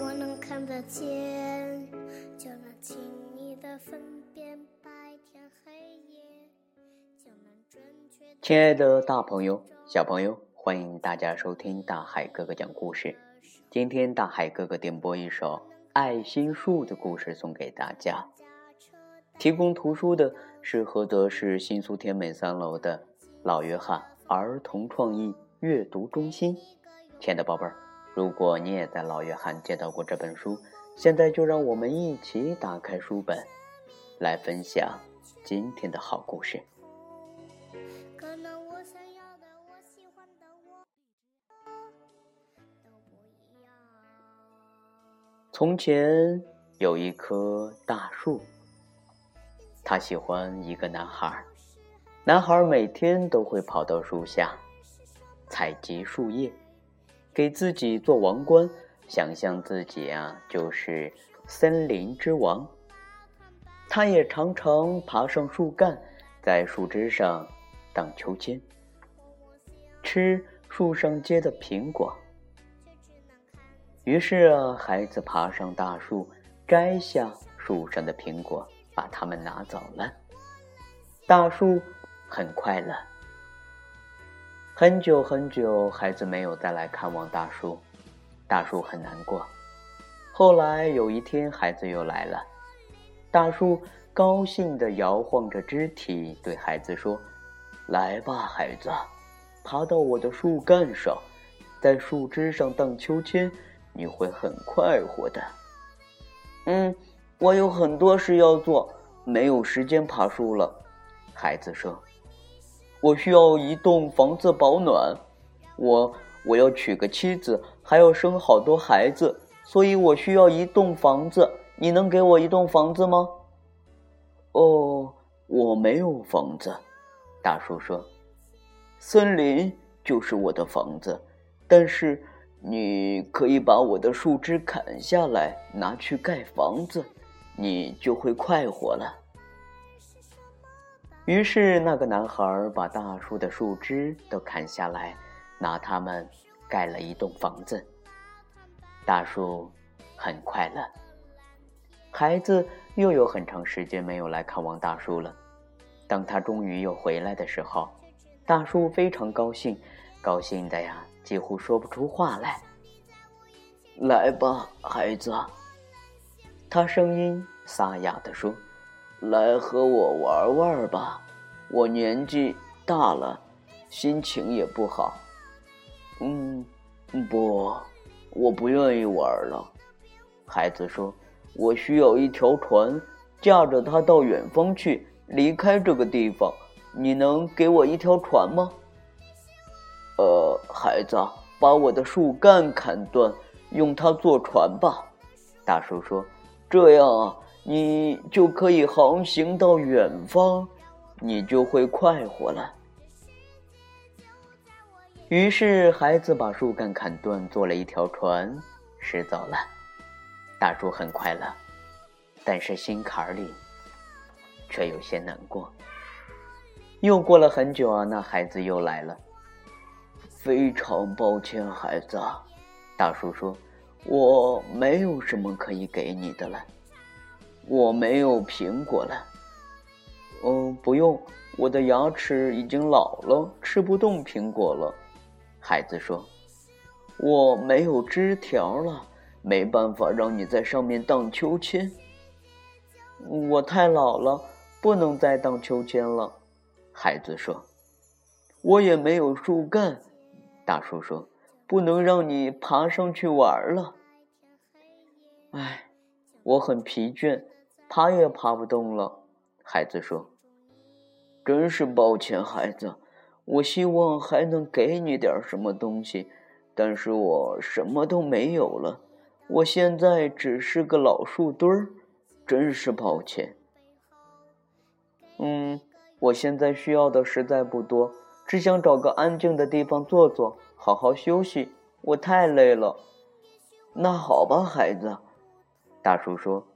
我能看得见，就能轻易的分辨白天黑夜，就能准确。亲爱的大朋友、小朋友，欢迎大家收听大海哥哥讲故事。今天大海哥哥点播一首爱心树的故事送给大家。提供图书的是菏泽市新苏天美三楼的老约翰儿童创意阅读中心。亲爱的宝贝儿，如果你也在老约翰接到过这本书，现在就让我们一起打开书本，来分享今天的好故事。从前有一棵大树，它喜欢一个男孩。男孩每天都会跑到树下，采集树叶，给自己做王冠，想象自己啊就是森林之王。他也常常爬上树干，在树枝上荡秋千，吃树上结的苹果。于是啊，孩子爬上大树，摘下树上的苹果，把它们拿走了。大树很快乐。很久很久，孩子没有再来看望大树，大树很难过。后来有一天，孩子又来了，大树高兴地摇晃着肢体，对孩子说：“来吧，孩子，爬到我的树干上，在树枝上荡秋千。”你会很快活的。嗯，我有很多事要做，没有时间爬树了。孩子说：“我需要一栋房子保暖，我我要娶个妻子，还要生好多孩子，所以我需要一栋房子。你能给我一栋房子吗？”哦，我没有房子。大树说：“森林就是我的房子，但是。”你可以把我的树枝砍下来，拿去盖房子，你就会快活了。于是，那个男孩把大树的树枝都砍下来，拿它们盖了一栋房子。大树很快乐。孩子又有很长时间没有来看望大树了。当他终于又回来的时候，大树非常高兴，高兴的呀。几乎说不出话来。来吧，孩子，他声音沙哑地说：“来和我玩玩吧。我年纪大了，心情也不好。”嗯，不，我不愿意玩了。孩子说：“我需要一条船，驾着它到远方去，离开这个地方。你能给我一条船吗？”呃，孩子，把我的树干砍断，用它做船吧。大树说：“这样啊，你就可以航行到远方，你就会快活了。”于是，孩子把树干砍断，做了一条船，驶走了。大树很快乐，但是心坎里却有些难过。又过了很久啊，那孩子又来了。非常抱歉，孩子，大叔说：“我没有什么可以给你的了，我没有苹果了。”嗯，不用，我的牙齿已经老了，吃不动苹果了。孩子说：“我没有枝条了，没办法让你在上面荡秋千。”我太老了，不能再荡秋千了。孩子说：“我也没有树干。”大叔说：“不能让你爬上去玩了。”哎，我很疲倦，爬也爬不动了。孩子说：“真是抱歉，孩子，我希望还能给你点什么东西，但是我什么都没有了。我现在只是个老树墩儿，真是抱歉。”嗯，我现在需要的实在不多。只想找个安静的地方坐坐，好好休息。我太累了。那好吧，孩子。大叔说，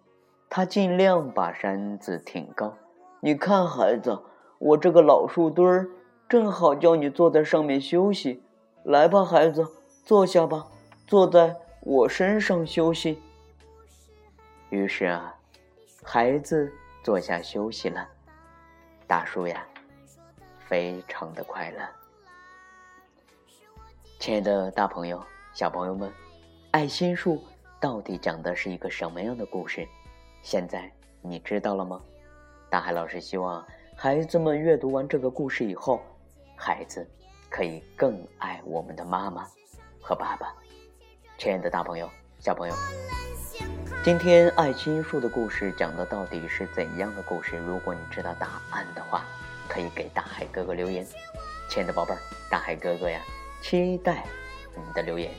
他尽量把身子挺高。你看，孩子，我这个老树墩儿正好叫你坐在上面休息。来吧，孩子，坐下吧，坐在我身上休息。于是啊，孩子坐下休息了。大树呀，非常的快乐。亲爱的，大朋友、小朋友们，爱心树到底讲的是一个什么样的故事？现在你知道了吗？大海老师希望孩子们阅读完这个故事以后，孩子可以更爱我们的妈妈和爸爸。亲爱的，大朋友、小朋友，今天爱心树的故事讲的到底是怎样的故事？如果你知道答案的话，可以给大海哥哥留言。亲爱的宝贝儿，大海哥哥呀。期待你的留言，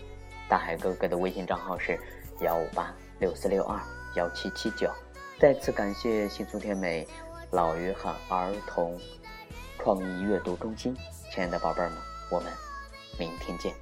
大海哥哥的微信账号是幺五八六四六二幺七七九。再次感谢新苏天美老约翰儿童创意阅读中心，亲爱的宝贝们，我们明天见。